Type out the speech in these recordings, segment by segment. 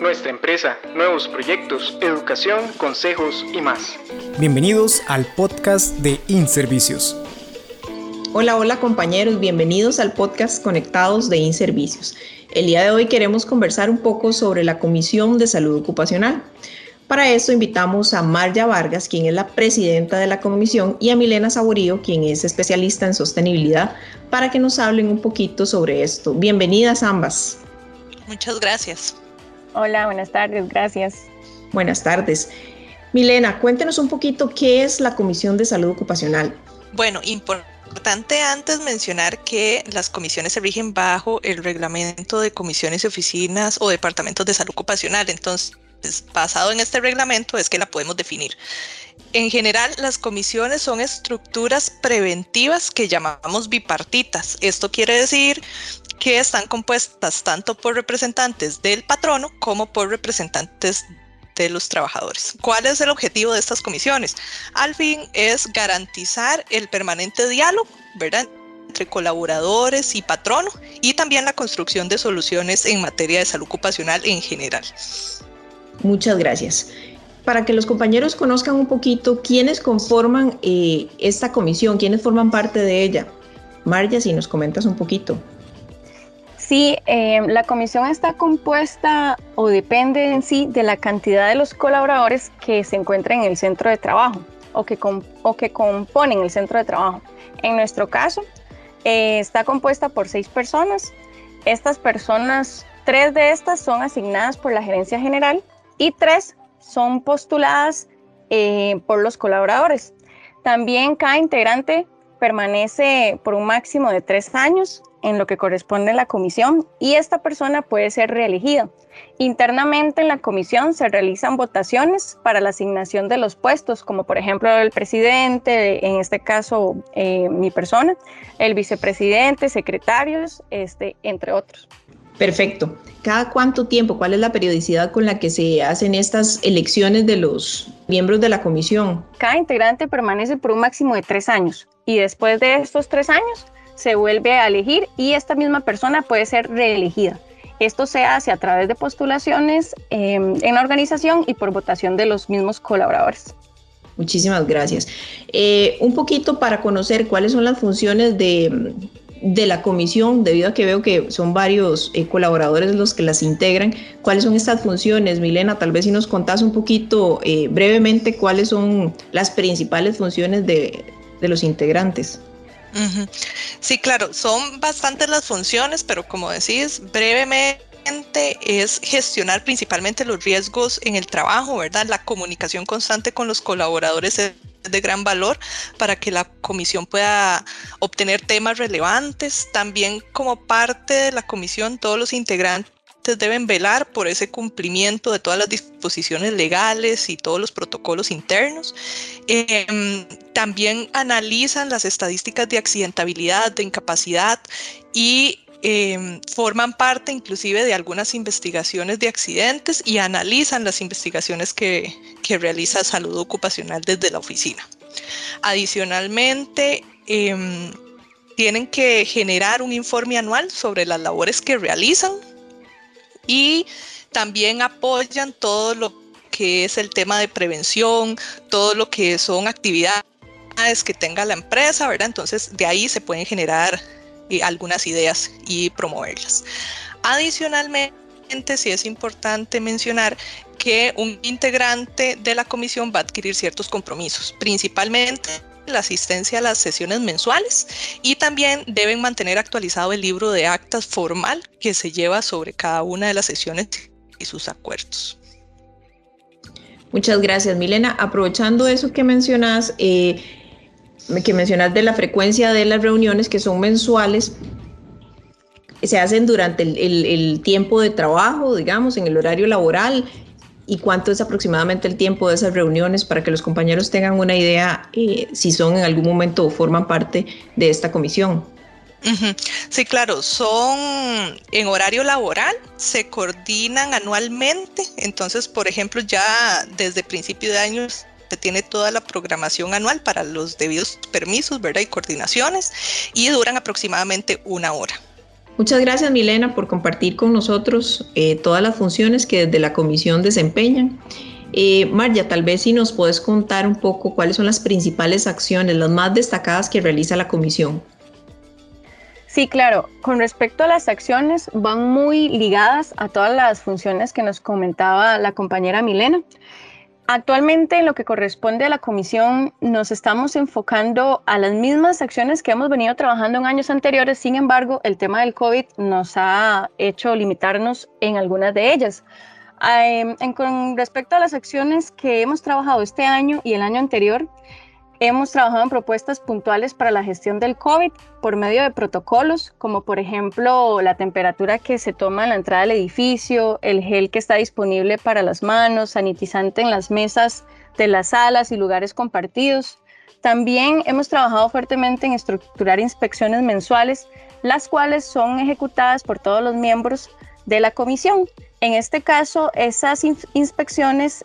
nuestra empresa, nuevos proyectos, educación, consejos y más. Bienvenidos al podcast de InServicios. Hola, hola compañeros, bienvenidos al podcast Conectados de InServicios. El día de hoy queremos conversar un poco sobre la Comisión de Salud Ocupacional. Para esto invitamos a Marja Vargas, quien es la presidenta de la comisión, y a Milena Saborío, quien es especialista en sostenibilidad, para que nos hablen un poquito sobre esto. Bienvenidas ambas. Muchas gracias. Hola, buenas tardes, gracias. Buenas tardes. Milena, cuéntenos un poquito qué es la Comisión de Salud Ocupacional. Bueno, importante antes mencionar que las comisiones se rigen bajo el reglamento de comisiones y oficinas o departamentos de salud ocupacional. Entonces, basado en este reglamento es que la podemos definir. En general, las comisiones son estructuras preventivas que llamamos bipartitas. Esto quiere decir que están compuestas tanto por representantes del patrono como por representantes de los trabajadores. ¿Cuál es el objetivo de estas comisiones? Al fin es garantizar el permanente diálogo, ¿verdad? entre colaboradores y patrono y también la construcción de soluciones en materia de salud ocupacional en general. Muchas gracias. Para que los compañeros conozcan un poquito quiénes conforman eh, esta comisión, quiénes forman parte de ella. Marja, si nos comentas un poquito. Sí, eh, la comisión está compuesta o depende en sí de la cantidad de los colaboradores que se encuentran en el centro de trabajo o que, o que componen el centro de trabajo. En nuestro caso, eh, está compuesta por seis personas. Estas personas, tres de estas son asignadas por la gerencia general y tres son postuladas eh, por los colaboradores. También cada integrante permanece por un máximo de tres años en lo que corresponde a la comisión y esta persona puede ser reelegida. Internamente en la comisión se realizan votaciones para la asignación de los puestos, como por ejemplo el presidente, en este caso eh, mi persona, el vicepresidente, secretarios, este, entre otros. Perfecto. ¿Cada cuánto tiempo? ¿Cuál es la periodicidad con la que se hacen estas elecciones de los miembros de la comisión? Cada integrante permanece por un máximo de tres años y después de estos tres años se vuelve a elegir y esta misma persona puede ser reelegida. Esto se hace a través de postulaciones em, en la organización y por votación de los mismos colaboradores. Muchísimas gracias. Eh, un poquito para conocer cuáles son las funciones de, la comisión, debido a que veo que son varios eh, colaboradores los que las integran. ¿Cuáles son estas funciones, Milena? Tal vez si nos contás un poquito eh, brevemente cuáles son las principales funciones de los integrantes. Sí, claro, son bastantes las funciones, pero como decís, brevemente es gestionar principalmente los riesgos en el trabajo, ¿verdad? La comunicación constante con los colaboradores es de gran valor para que la comisión pueda obtener temas relevantes. También como parte de la comisión, todos los integrantes deben velar por ese cumplimiento de todas las disposiciones legales y todos los protocolos internos. Em, también analizan las estadísticas de accidentabilidad, de incapacidad y em, forman parte inclusive de algunas investigaciones de accidentes y analizan las investigaciones que, que realiza salud ocupacional desde la oficina. Adicionalmente, em, tienen que generar un informe anual sobre las labores que realizan y también apoyan todo lo que es el tema de prevención, todo lo que son actividades que tenga la empresa, ¿verdad? Entonces de ahí se pueden generar eh, algunas ideas y promoverlas. Adicionalmente, sí es importante mencionar que un integrante de la comisión va a adquirir ciertos compromisos, principalmente la asistencia a las sesiones mensuales y también deben mantener actualizado el libro de actas formal que se lleva sobre cada una de las sesiones y sus acuerdos. Muchas gracias, Milena. Aprovechando eso que mencionas, eh, que mencionas de la frecuencia de las reuniones que son mensuales, se hacen durante el tiempo de trabajo, digamos, en el horario laboral y cuánto es aproximadamente el tiempo de esas reuniones para que los compañeros tengan una idea eh, si son en algún momento o forman parte de esta comisión. Sí, claro, son en horario laboral, se coordinan anualmente, entonces, por ejemplo, ya desde principio de año tiene toda la programación anual para los debidos permisos, ¿verdad? Y coordinaciones, y duran aproximadamente una hora. Muchas gracias Milena por compartir con nosotros eh, todas las funciones que desde la comisión desempeñan. Eh, Marja, tal vez si nos puedes contar un poco cuáles son las principales acciones, las más destacadas que realiza la comisión. Sí, claro. Con respecto a las acciones, van muy ligadas a todas las funciones que nos comentaba la compañera Milena. Actualmente, en lo que corresponde a la comisión, nos estamos enfocando a las mismas acciones que hemos venido trabajando en años anteriores. Sin embargo, el tema del COVID nos ha hecho limitarnos en algunas de ellas. Em, con respecto a las acciones que hemos trabajado este año y el año anterior, Hemos trabajado en propuestas puntuales para la gestión del COVID por medio de protocolos, como por ejemplo la temperatura que se toma en la entrada del edificio, el gel que está disponible para las manos, sanitizante en las mesas de las salas y lugares compartidos. También hemos trabajado fuertemente en estructurar inspecciones mensuales, las cuales son ejecutadas por todos los miembros de la comisión. En este caso, esas inspecciones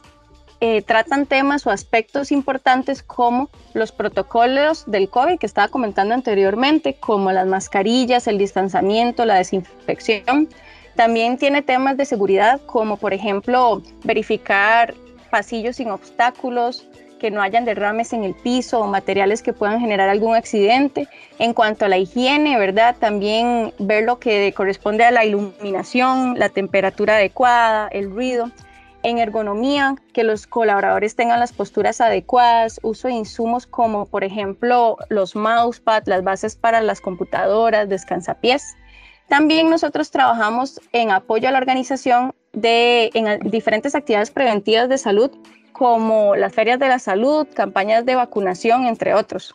eh, tratan temas o aspectos importantes como los protocolos del COVID que estaba comentando anteriormente, como las mascarillas, el distanciamiento, la desinfección. También tiene temas de seguridad como por ejemplo verificar pasillos sin obstáculos, que no hayan derrames en el piso o materiales que puedan generar algún accidente. En cuanto a la higiene, ¿verdad? También ver lo que corresponde a la iluminación, la temperatura adecuada, el ruido en ergonomía, que los colaboradores tengan las posturas adecuadas, uso de insumos como por ejemplo los mousepads, las bases para las computadoras, descansapiés. También nosotros trabajamos en apoyo a la organización de en diferentes actividades preventivas de salud como las ferias de la salud, campañas de vacunación, entre otros.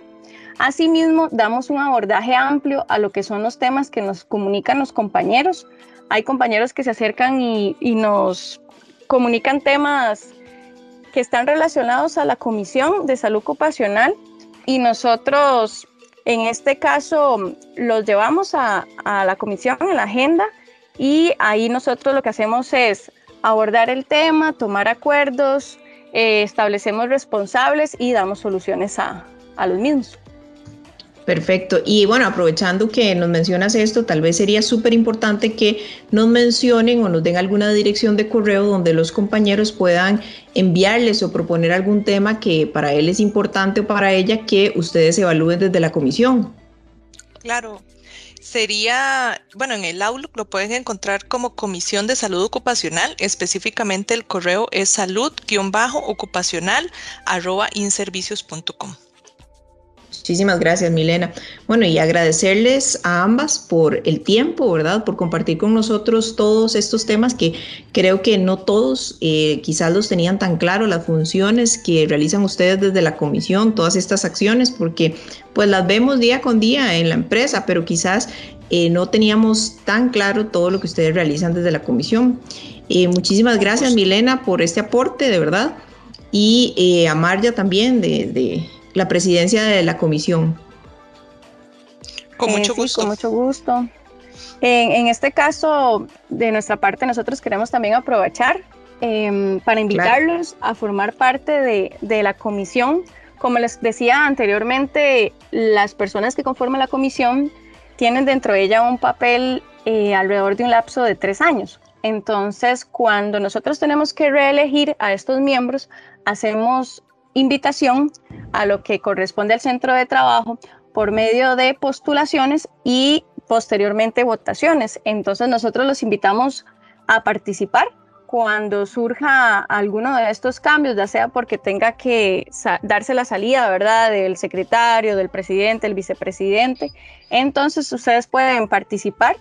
Asimismo, damos un abordaje amplio a lo que son los temas que nos comunican los compañeros. Hay compañeros que se acercan y, y nos comunican temas que están relacionados a la Comisión de Salud Ocupacional y nosotros en este caso los llevamos a, la comisión en la agenda y ahí nosotros lo que hacemos es abordar el tema, tomar acuerdos, eh, establecemos responsables y damos soluciones a los mismos. Perfecto. Y bueno, aprovechando que nos mencionas esto, tal vez sería súper importante que nos mencionen o nos den alguna dirección de correo donde los compañeros puedan enviarles o proponer algún tema que para él es importante o para ella que ustedes evalúen desde la comisión. Claro. Sería, bueno, en el Outlook lo pueden encontrar como Comisión de Salud Ocupacional, específicamente el correo es salud-ocupacional inservicios.com. Muchísimas gracias, Milena. Bueno, y agradecerles a ambas por el tiempo, ¿verdad? Por compartir con nosotros todos estos temas que creo que no todos eh, quizás los tenían tan claro, las funciones que realizan ustedes desde la comisión, todas estas acciones, porque pues las vemos día con día en la empresa, pero quizás eh, no teníamos tan claro todo lo que ustedes realizan desde la comisión. Eh, muchísimas gracias, Milena, por este aporte, de verdad. Y a Marja también de la presidencia de la comisión. Con mucho eh, gusto. con mucho gusto. En, este caso, de nuestra parte, nosotros queremos también aprovechar em, para invitarlos a formar parte de, la comisión. Como les decía anteriormente, las personas que conforman la comisión tienen dentro de ella un papel eh, alrededor de un lapso de tres años. Entonces, cuando nosotros tenemos que reelegir a estos miembros, hacemos invitación a lo que corresponde al centro de trabajo por medio de postulaciones y posteriormente votaciones. Entonces nosotros los invitamos a participar cuando surja alguno de estos cambios, ya sea porque tenga que darse la salida, ¿verdad?, del secretario, del presidente, el vicepresidente. Entonces ustedes pueden participar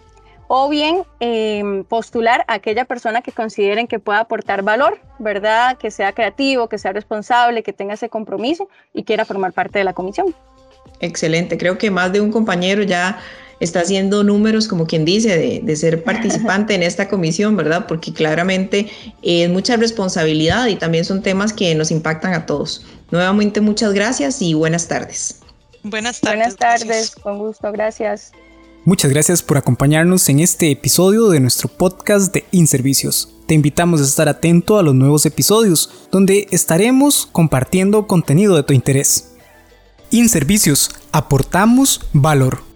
o bien em, postular a aquella persona que consideren que pueda aportar valor, ¿verdad? Que sea creativo, que sea responsable, que tenga ese compromiso y quiera formar parte de la comisión. Excelente, creo que más de un compañero ya está haciendo números, como quien dice, de, ser participante en esta comisión, ¿verdad? Porque claramente es mucha responsabilidad y también son temas que nos impactan a todos. Nuevamente, muchas gracias y buenas tardes. Buenas tardes. Buenas tardes, con gusto, gracias. Muchas gracias por acompañarnos en este episodio de nuestro podcast de InServicios. Te invitamos a estar atento a los nuevos episodios, donde estaremos compartiendo contenido de tu interés. InServicios, aportamos valor.